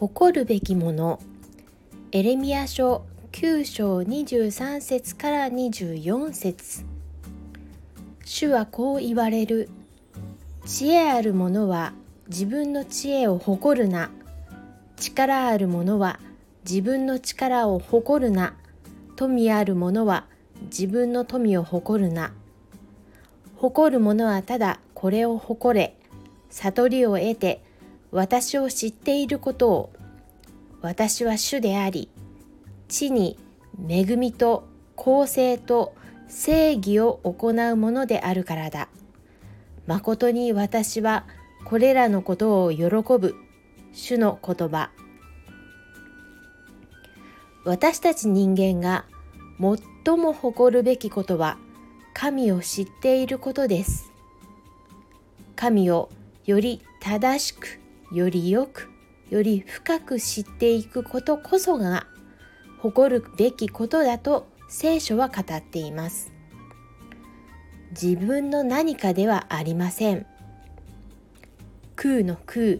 誇るべきもの。エレミア書9章23節から24節。主はこう言われる。知恵ある者は自分の知恵を誇るな。力ある者は自分の力を誇るな。富ある者は自分の富を誇るな。誇る者はただこれを誇れ。悟りを得て私を知っていることを私は主であり地に恵みと公正と正義を行うものであるからだ。誠に私はこれらのことを喜ぶ主の言葉。私たち人間が最も誇るべきことは神を知っていることです。神をより正しく、よりよく、より深く知っていくことこそが誇るべきことだと聖書は語っています。自分の何かではありません。空の空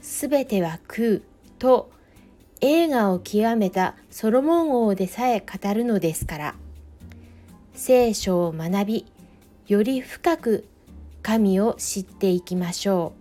すべては空と映画を極めたソロモン王でさえ語るのですから聖書を学びより深く神を知っていきましょう。